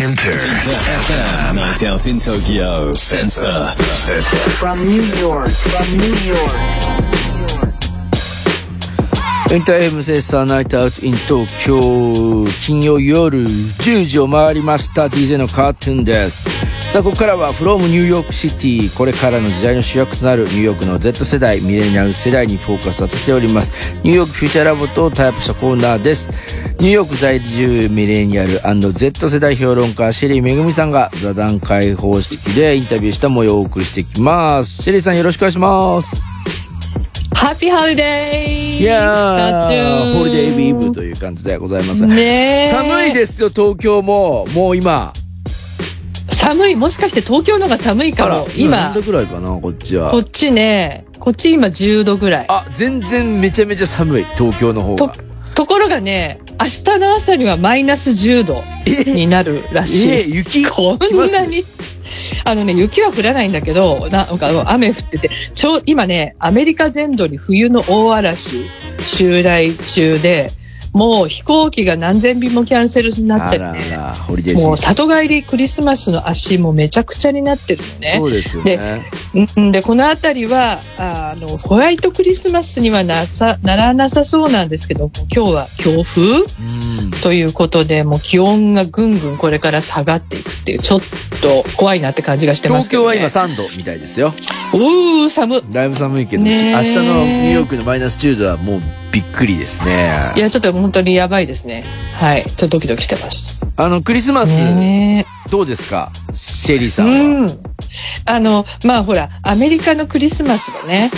InterFM Night out in Tokyo. Sensor. From New York, from New York. InterFM sensor night out in 東京金曜夜10時を回りました。DJ のカートゥーンです。さあここからは from ニューヨークシティこれからの時代の主役となるニューヨークの Z 世代ミレニアル世代にフォーカスさせております。ニューヨークフューチャーラボとタイアップしたコーナーです。ニューヨーク在住ミレニアル &Z 世代評論家シェリーめぐみさんが座談会方式でインタビューした模様をお送りしていきます。シェリーさんよろしくお願いします。 Happy Holiday いやー、 holiday vibe という感じでございます。ねえ寒いですよ、東京も。もう今。寒い。もしかして東京のが寒いかも。今何度、くらいかな、こっちはこ。っちね、こっち今10度ぐらい。あ、全然めちゃめちゃ寒い、東京の方とが。、ところがね、明日の朝にはマイナス10度になるらしい。えー雪？こんなに。あのね、雪は降らないんだけど、なんか雨降ってて、ちょ、今ね、アメリカ全土に冬の大嵐襲来中で、もう飛行機が何千便もキャンセルになっあてね。らあら、もう里帰りクリスマスの足もめちゃくちゃになってるのね。そうですよね。うんで、この辺りは、ああの、ホワイトクリスマスにはなさ、ならなさそうなんですけども、今日は強風？うん。ということで、もう気温がぐんぐんこれから下がっていくっていう、ちょっと怖いなって感じがしてますけど、ね。東京は今3度みたいですよ。うー、寒っ。だいぶ寒いけど、明日のニューヨークのマイナス10度はもうびっくりですね。いや、ちょっと本当にやばいですね。はい。ちょっとドキドキしてます。あの、クリスマス、ねどうですか？シェリーさえんは。うん。あの、まあほら、アメリカのクリスマスはね、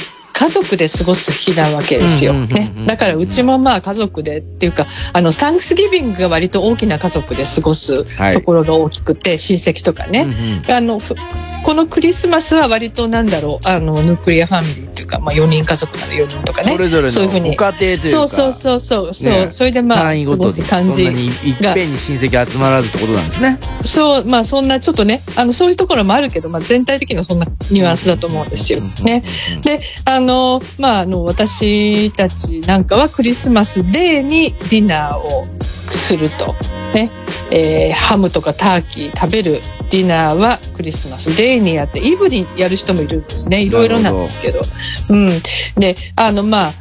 家族で過ごす日なわけですよ。ね。だからうちもまあ家族でっていうか、あの、サンクスギビングが割と大きな家族で過ごすはいところが大きくて、親戚とかね。うんうんあの、ふこのクリスマスは割となんだろう、あの、ヌクリアファミリーっていうか、まあ4人家族なら4人とかね。それぞれのそういうふうにご家庭というか。そうそうそうそう、そう、ねそれでまあ、過ごす感じそんなにいっぺんに親戚集まらずってことなんですね。そう、まあそんなちょっとね、あの、そういうところもあるけど、まあ全体的にはそんなニュアンスだと思うんですよ。ね。で、あの、まああの、私たちなんかはクリスマスデーにディナーをすると。ね。えーハムとかターキー食べるディナーはクリスマスデーにやって、イブにやる人もいるんですね。いろいろなんですけど。うん。で、あの、まあ、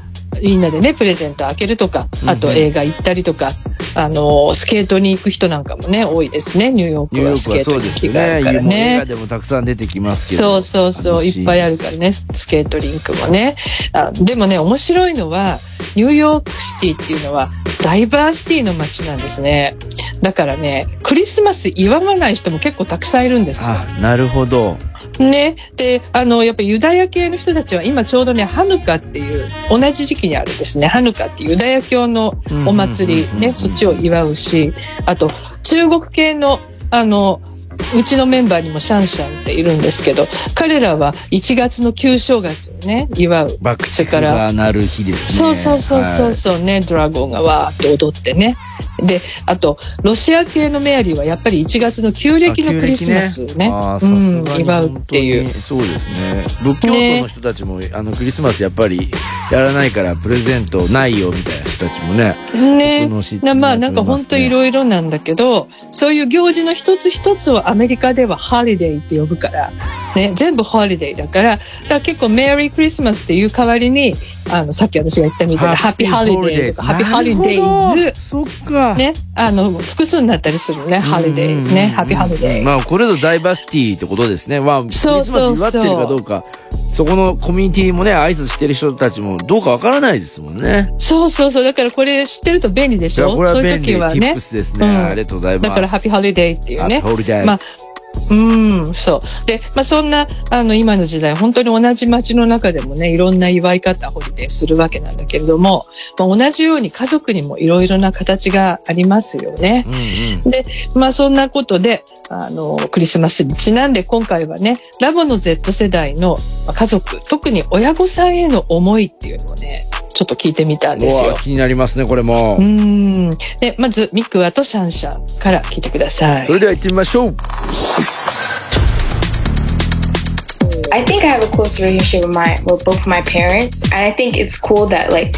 みんなでね、プレゼント開けるとか、あと映画行ったりとか、あの、スケートに行く人なんかもね、多いですね、ニューヨークはスケートに。行きがあるからもう映画ね。でもたくさん出てきますけど。そうそうそう、いっぱいあるからね、スケートリンクもね。あでもね、面白いのは、ニューヨークシティっていうのは、ダイバーシティの街なんですね。だからね、クリスマス祝わない人も結構たくさんいるんですよ。あ、なるほど。ね。で、あの、やっぱユダヤ系の人たちは今ちょうどね、ハヌカっていう、同じ時期にあるんですね。ハヌカっていうユダヤ教のお祭りね、そっちを祝うし、あと、中国系の、あの、うちのメンバーにもシャンシャンっているんですけど、彼らは1月の旧正月をね、祝う。爆竹が鳴る日ですね。そうそうそうそうそうね、ドラゴンがわーって踊ってね。で、あと、ロシア系のメアリーはやっぱり1月の旧暦のクリスマスをね、あーうん祝うっていうそうですね。仏教徒の人たちも、あの、クリスマスやっぱりやらないからプレゼントないよみたいな人たちもね。ね僕の知ってなまあなんか本当いろいろなんだけど、そういう行事の一つ一つをアメリカでは holiday って呼ぶから、ね、全部 holiday だから、だから結構メリークリスマスっていう代わりに、あの、さっき私が言ったみたいな Happy Holiday とか Happy Holidays、そっか。ね、あの、複数になったりするね、 holiday ですね、 Happy Holiday。まあ、これぞダイバーシティってことですね。まあ、クリスマス祝ってるかどうか、そこのコミュニティもね、挨拶してる人たちもどうかわからないですもんね。そうそうそう、だからこれ知ってると便利でしょ？これはそういう便利時はねね。う。だから Happy Holiday っていうね。 Happy Holiday まあうん、そう。で、まあ、そんな、あの、今の時代、本当に同じ街の中でもね、いろんな祝い方、ホリデーするわけなんだけれども、まあ、同じように家族にもいろいろな形がありますよね。うんうん。で、まあそんなことで、あの、クリスマスにちなんで今回はね、ラボの Z 世代のまあ家族、特に親御さんへの思いっていうのをね、ちょっと聞いてみたんですよ。気になりますね、これもう。ん。で、まず、ミクワとシャンシャンから聞いてください。それでは行ってみましょう。I think I have a close relationship with my with both my parents, and I think it's cool that like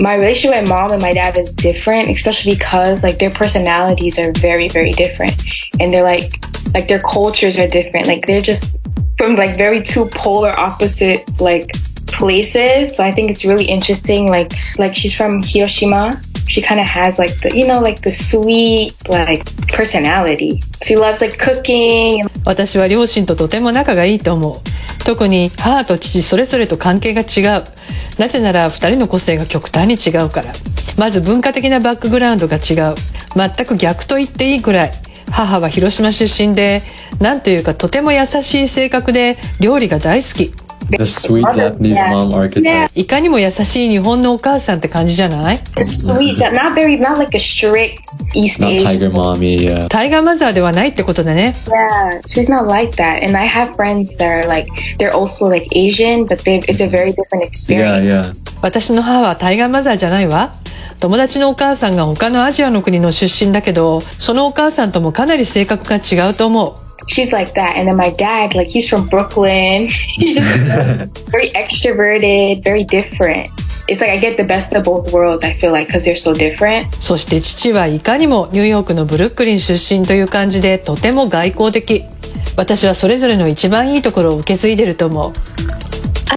my relationship with mom and my dad is different, especially because like their personalities are very, very different. And they're like, like their cultures are different. Like they're just from like very two polar opposite like places. So I think it's really interesting. Like, like she's from Hiroshima. She kind of has like the, you know, like the sweet like personality. She loves like cooking. 私は両親ととても仲がいいと思う。特に母と父それぞれと関係が違う。なぜなら二人の個性が極端に違うから。まず文化的なバックグラウンドが違う。全く逆と言っていいくらい。母は広島出身で、なんというかとても優しい性格で料理が大好き。The sweet Japanese mom archetype. いかにも優しい日本のお母さんって感じじゃない Sweet, not very, not like a strict East Not Asian. tiger mommy, yeah. タイガーマザーではないってことだね。Yeah, she's not like that. And I have friends that are like, they're also like Asian, but they it's a very different Yeah, experience. yeah. 私の母はタイガーマザーじゃないわ。友達のお母さんが他のアジアの国の出身だけど、そのお母さんともかなり性格が違うと思う。She's like that. And then my dad, like he's from Brooklyn. He's just very extroverted, very different. It's like I get the best of both worlds, I feel like, because they're so different. そして父はいかにもニューヨークのブルックリン出身という感じでとても外交的。私はそれぞれの一番いいところを受け継いでると思う。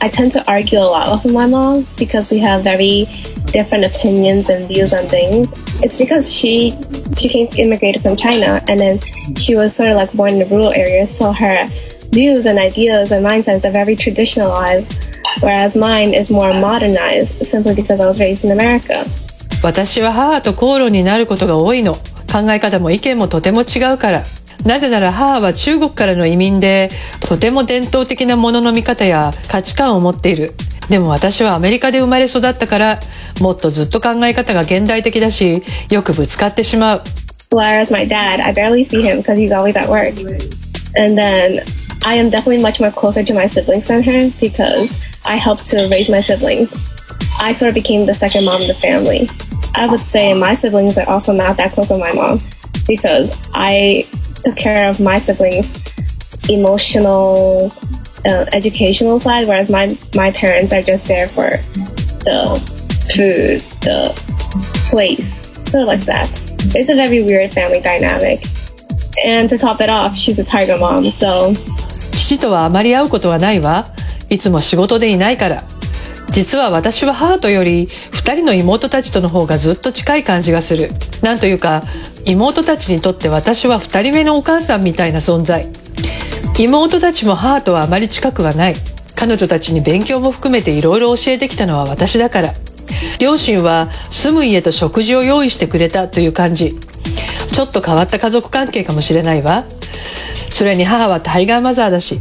I tend to argue a lot with my mom because we have very different opinions and views on things. It's because she she came immigrated from China and then she was sort of like born in the rural areas, so her views and ideas and mindsets are very traditionalized, whereas mine is more modernized simply because I was raised in America. 私は母と口論になることが多いの考え方も意見もとても違うから なぜなら母は中国からの移民でとても伝統的なものの見方や価値観を持っているでも私はアメリカで生まれ育ったからもっとずっと考え方が現代的だしよくぶつかってしまう Whereas my dad, I barely see him because he's always at work. And then I am definitely much more closer to my siblings than her because I helped to raise my siblings. I sort of became the second mom of the family. I would say my siblings are also not that close with my mom because I took care of my siblings' emotional, uh, educational side, whereas my my parents are just there for the food, the place, sort of like that. It's a very weird family dynamic. And to top it off, she's a tiger mom, so 父とはあまり会うことはないわいつも仕事でいないから 実は私は母とより2人の妹たちとの方がずっと近い感じがする。なんというか妹たちにとって私は2人目のお母さんみたいな存在。妹たちも母とはあまり近くはない。彼女たちに勉強も含めていろいろ教えてきたのは私だから。両親は住む家と食事を用意してくれたという感じ。ちょっと変わった家族関係かもしれないわ。それに母はタイガーマザーだし。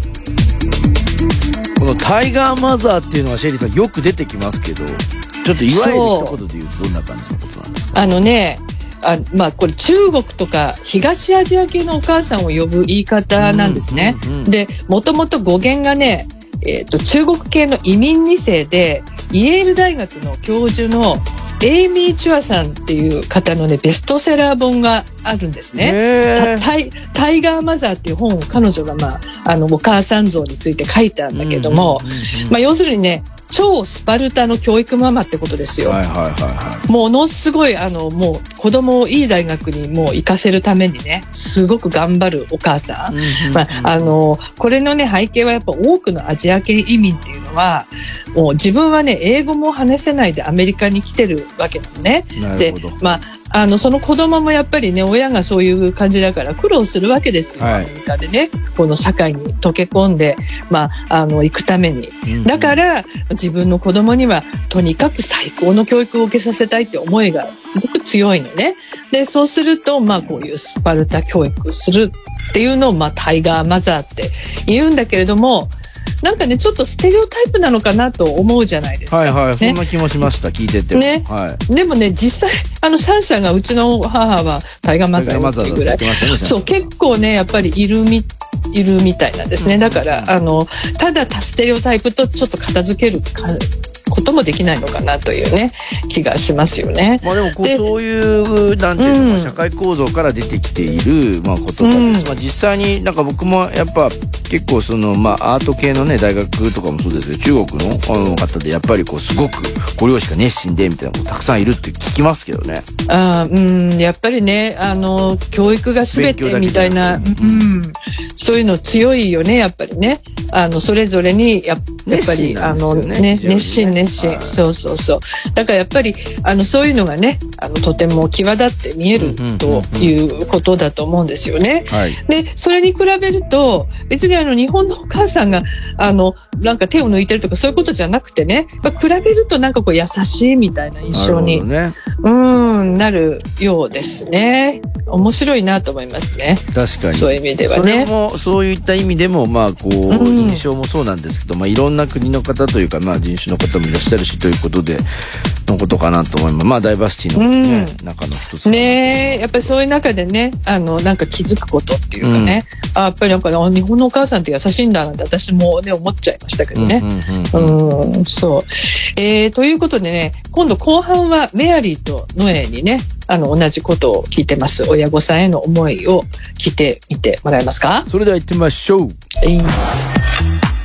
このタイガーマザーっていうのはシェリーさんよく出てきますけど、ちょっといわゆる一言で言うとどんな感じのことなんですか？あのねあまあこれ中国とか東アジア系のお母さんを呼ぶ言い方なんですね。うんうんうんでもともと語源がね、えー、と中国系の移民2世でイェール大学の教授のエイミー・チュアさんっていう方のねベストセラー本があるんですね。タイタイガーマザーっていう本を彼女が、まあ、あのお母さん像について書いたんだけども、まあ、要するにね超スパルタの教育ママってことですよ。はいはいはいはものすごいあのもう子供をいい大学にもう行かせるためにねすごく頑張るお母さん。い。まあ、あのこれの、ね、背景はやっぱ多くのアジア系移民っていうのはもう自分は、ね、英語も話せないでアメリカに来てるわけなのね。でなるほど。まあ、あのその子供もやっぱりね親がそういう感じだから苦労するわけですよ、はいアメリカでねこの社会に溶け込んで、まあ、あの行くために。うんだから自分の子供にはとにかく最高の教育を受けさせたいって思いがすごく強いのね。で、そうすると、まあこういうスパルタ教育するっていうのを、まあタイガーマザーって言うんだけれども、なんかね、ちょっとステレオタイプなのかなと思うじゃないですか。はいはい、そねんな気もしました、聞いてても。ねはい。でもね、実際、あの、シャンシャンがうちの母はタイガーマザーってぐらい。そう、結構ね、やっぱりいるみ、いるみたいなんですね。だから、あの、ただステレオタイプとちょっと片付けるかこともできないのかなというね気がしますよね。まあでもこうでそういうなんていうのか、うん社会構造から出てきている、まあ、言葉です、うんまあ、実際になんか僕もやっぱ結構その、まあ、アート系のね大学とかもそうですけど中国のあの方でやっぱりこうすごくご両親が熱心でみたいなことたくさんいるって聞きますけどね。あーうんやっぱりねあの教育が全てみたいな、うん、そういうの強いよねやっぱりね。あのそれぞれにややっぱり、なんですよあのね熱心熱心、はいそうそうそうだからやっぱりあのそういうのがねあのとても際立って見えるということだと思うんですよね。はいで、それに比べると、別にあの日本のお母さんが、あの、なんか手を抜いてるとかそういうことじゃなくてね、やっぱ比べるとなんかこう優しいみたいな印象に、なるうーん、なるようですね。面白いなと思いますね。確かにそういう意味ではそれね。もそういった意味でもまあこう、うん印象もそうなんですけど、まあ、いろんな国の方というか、まあ、人種の方もいらっしゃるしということでのことかなと思います。まあダイバーシティの、ねうん。中の一つねえ、やっぱりそういう中でね、あの、なんか気づくことっていうかね、あやっぱりなんか、あ日本のお母さんって優しいんだなんて私もね、思っちゃいましたけどね。うんうんうんうん。うん、そう。えー、ということでね、今度後半はメアリーとノエにね、あの、同じことを聞いてます。親御さんへの思いを聞いてみてもらえますか？それでは行ってみましょう。いい。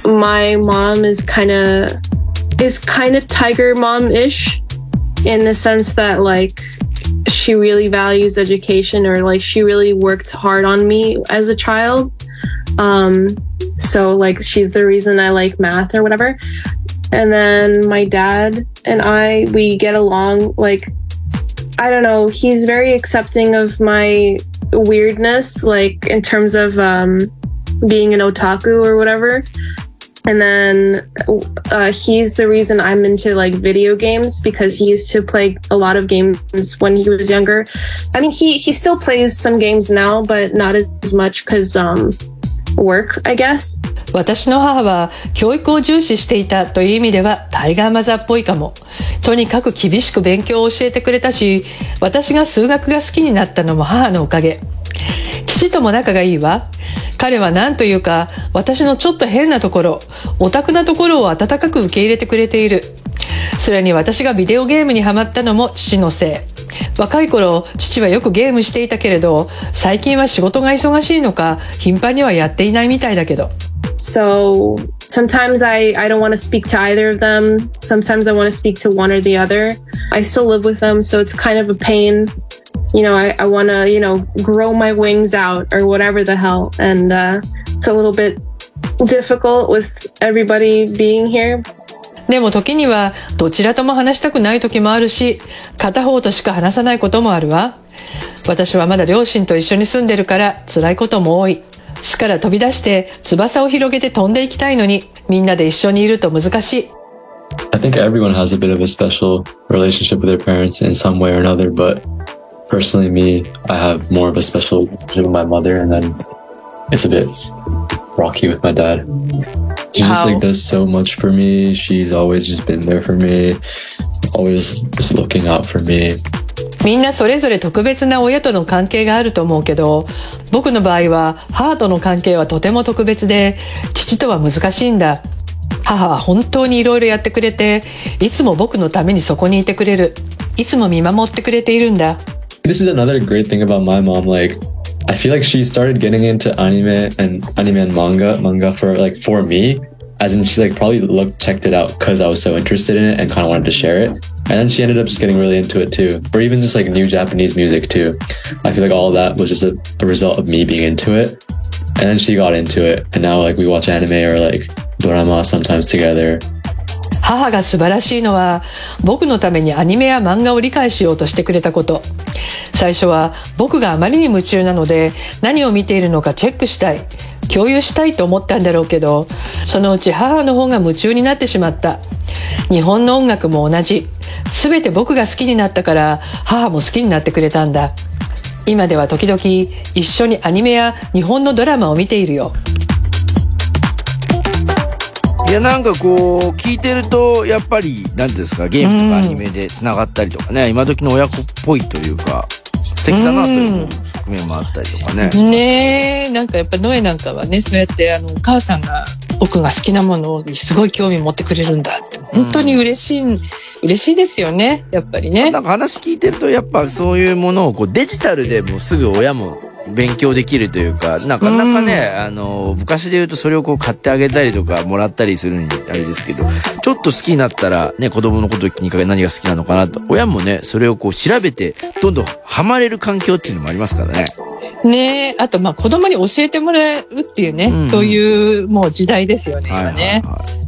My mom is kind of is kind of tiger mom-ish in the sense that like she really values education or like she really worked hard on me as a child. Um so like she's the reason i like math or whatever. And then my dad and i we get along like i don't know he's very accepting of my weirdness like in terms of um being an otaku or whatever and then uh, he's the reason I'm into like video games because he used to play a lot of games when he was younger. I mean, he he still plays some games now, but not as much because um, work, I guess. 私の母は教育を重視していたという意味ではタイガーマザーっぽいかも。とにかく厳しく勉強を教えてくれたし、私が数学が好きになったのも母のおかげ。父とも仲がいいわ。彼は何というか、私のちょっと変なところ、オタクなところを温かく受け入れてくれている。それに私がビデオゲームにハマったのも父のせい。若い頃、父はよくゲームしていたけれど、最近は仕事が忙しいのか、頻繁にはやっていないみたいだけど。So sometimes I, I don't want to speak to either of them. Sometimes I want to speak to one or the other. I still live with them, so it's kind of a pain. You know, I, I want to, you know, grow my wings out or whatever the hell. And uh, it's a little bit difficult with everybody being here. でも時にはどちらとも話したくない時もあるし、片方としか話さないこともあるわ。私はまだ両親と一緒に住んでるから辛いことも多い。巣から飛び出して翼を広げて飛んでいきたいのに、みんなで一緒にいると難しい。I think everyone has a bit of a special relationship with their parents in some way or another, but personally, me, I have more of a special relationship with my mother, and then it's a bit rocky with my dad. She just How? like does so much for me. She's always just been there for me, always just looking out for me. みんなそれぞれ特別な親との関係があると思うけど、僕の場合は母との関係はとても特別で、父とは難しいんだ。母は本当にいろいろやってくれて、いつも僕のためにそこにいてくれる。いつも見守ってくれているんだ。This is another great thing about my mom. Like, I feel like she started getting into anime and anime and manga, manga for like for me. As in, she like probably looked checked it out because I was so interested in it and kind of wanted to share it. And then she ended up just getting really into it too, or even just like new Japanese music too. I feel like all that was just a, a result of me being into it. And then she got into it, and now like we watch anime or like drama sometimes together. 母が素晴らしいのは僕のためにアニメや漫画を理解しようとしてくれたこと。最初は僕があまりに夢中なので何を見ているのかチェックしたい。共有したいと思ったんだろうけどそのうち母の方が夢中になってしまった。日本の音楽も同じ。全て僕が好きになったから母も好きになってくれたんだ。今では時々一緒にアニメや日本のドラマを見ているよ。いやなんかこう聞いてるとやっぱり何ていうんですかゲームとかアニメでつながったりとかね、今時の親子っぽいというか素敵だなという側面もあったりとかね、ねえなんかやっぱノエなんかはねそうやってあのお母さんが僕が好きなものにすごい興味持ってくれるんだって本当に嬉しい、嬉しいですよね、やっぱりね。なんか話聞いてると、やっぱそういうものをこうデジタルでもうすぐ親も勉強できるというか、なかなかね、あの、昔で言うとそれをこう買ってあげたりとかもらったりするにあれですけど、ちょっと好きになったらね、子供のことを気にかけ何が好きなのかなと、親もね、それをこう調べて、どんどんハマれる環境っていうのもありますからね。ねえ、あと、まあ、子供に教えてもらうっていうね、うんそういうもう時代ですよね、今ね。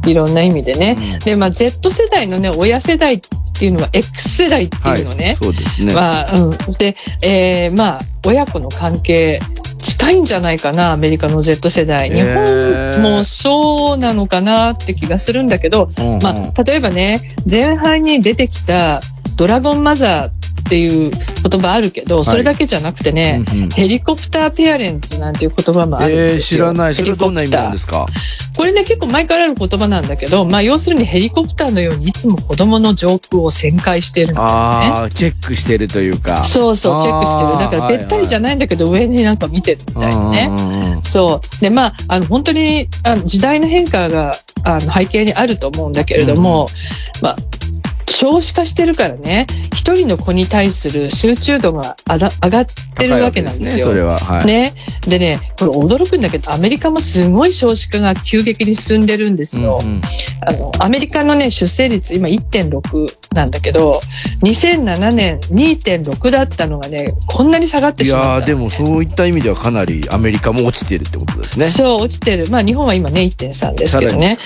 いろんな意味でね。うんで、まあ、Z 世代のね、親世代っていうのは X 世代っていうのね。そうですね。まあ、うん。で、えーまあ、親子の関係、近いんじゃないかな、アメリカの Z 世代。日本もそうなのかなって気がするんだけど、うんうんまあ、例えばね、前半に出てきたドラゴンマザーっていう言葉あるけど、それだけじゃなくてね、うんうんヘリコプターペアレンツなんていう言葉もあるんえー、ですよ。知らない。それはどんな意味なんですか？かこれね、結構前からある言葉なんだけど、まあ、要するにヘリコプターのようにいつも子供の上空を旋回しているんだよね。ああ、チェックしてるというか。そうそう、チェックしてる。だから、べったりじゃないんだけど、上になんか見てるみたいなね。ね。そう。で、まあ、あの、本当に、あの時代の変化が、あの、背景にあると思うんだけれども、まあ、少子化してるからね、一人の子に対する集中度が上がってるわけなんですよ。ね、それは。はい。ね。でね、これ驚くんだけど、アメリカもすごい少子化が急激に進んでるんですよ。うんうんあの、アメリカのね、出生率今1.6なんだけど、2007年2.6だったのがね、こんなに下がっていしまった。やー、でもそういった意味ではかなりアメリカも落ちてるってことですね。そう、落ちてる。まあ日本は今ね、1.3ですけどね。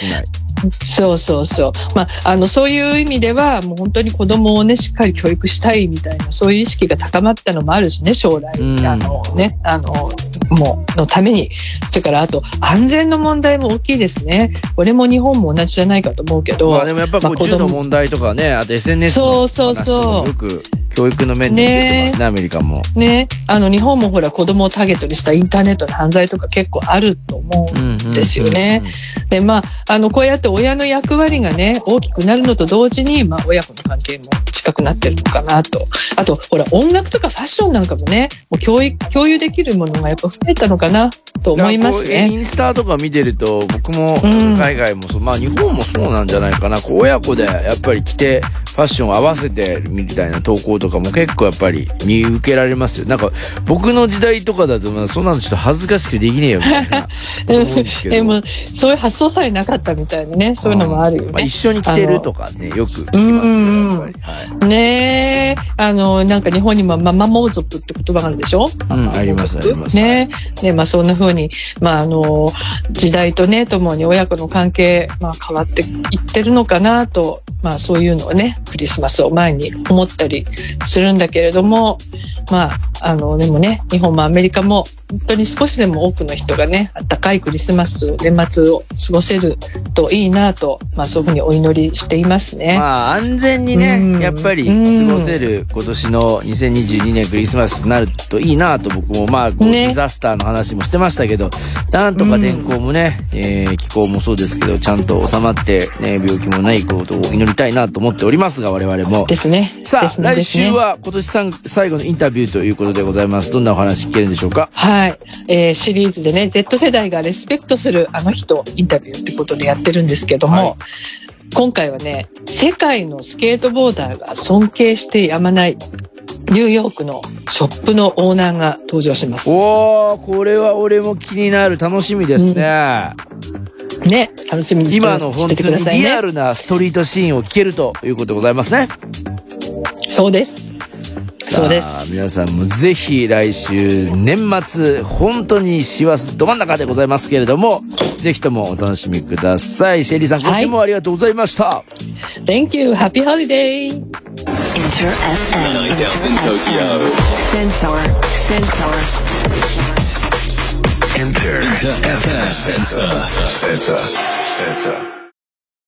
そうそうそう。まあ、あの、そういう意味では、もう本当に子供をね、しっかり教育したいみたいな、そういう意識が高まったのもあるしね、将来、うんあのね、あの、もう、のために。それから、あと、安全の問題も大きいですね。これも日本も同じじゃないかと思うけど。まあでもやっぱこうまあ子供銃の問題とかね、あと SNS のそうそうそう話とかもよく教育の面で出てますね、アメリカも。ね、あの、日本もほら、子供をターゲットにしたインターネットの犯罪とか結構あると思うんですよね。で、まあ、あの、こうやって親の役割がね、大きくなるのと同時に、まあ、親子の関係も近くなってるのかなと。あと、ほら、音楽とかファッションなんかもね、もう共有共有できるものがやっぱ増えたのかなと思いますなんかこうイね。ンスタとか見てると、僕もうん海外もそう、まあ日本もそうなんじゃないかな。こう親子でやっぱり着て、ファッションを合わせてみたいな投稿とかも結構やっぱり見受けられますよ。なんか僕の時代とかだと、まあそんなのちょっと恥ずかしくてできねえよみたいな。で も、そういう発想さえなかったみたいなね、そういうのもあるよね。まあ一緒に着てるとかね、よく聞きますよ、うんやっぱり。はい。ねえ、あの、なんか日本にもママモー族って言葉があるでしょ？うんありますありますねねまあそんな風に、まああの、時代とね、ともに親子の関係、まあ変わっていってるのかなと、まあそういうのをね、クリスマスを前に思ったりするんだけれども、まあ、あの、でもね、日本もアメリカも、本当に少しでも多くの人がね、暖かいクリスマス、年末を過ごせるといいなと、まあそういうふうにお祈りしていますね。まあ安全にね、うんやっぱり過ごせる今年の2022年クリスマスになるといいなと僕もまあこうねディザスターの話もしてましたけど、なんとか天候もね、えー気候もそうですけど、ちゃんと収まって、ね、病気もないことを祈りたいなと思っておりますが、我々も。ですね。さあ、ね来週。は今年最後のインタビューということでございます。どんなお話聞けるんでしょうか？はい。えーシリーズでね、Z 世代がレスペクトするあの人インタビューってことでやってるんですけども、はい今回はね、世界のスケートボーダーが尊敬してやまないニューヨークのショップのオーナーが登場します。おー、これは俺も気になる。楽しみですね。ね、楽しみにして今の本当にくださいね。リアルなストリートシーンを聞けるということでございますね。そうです。そうです。さあ皆さんもぜひ来週年末本当に師走ど真ん中でございますけれどもぜひともお楽しみくださいシェリーさん今週もありがとうございました、Thank you. Happy holiday. Enter FM. Enter FM. Sensor. Sensor. Sensor.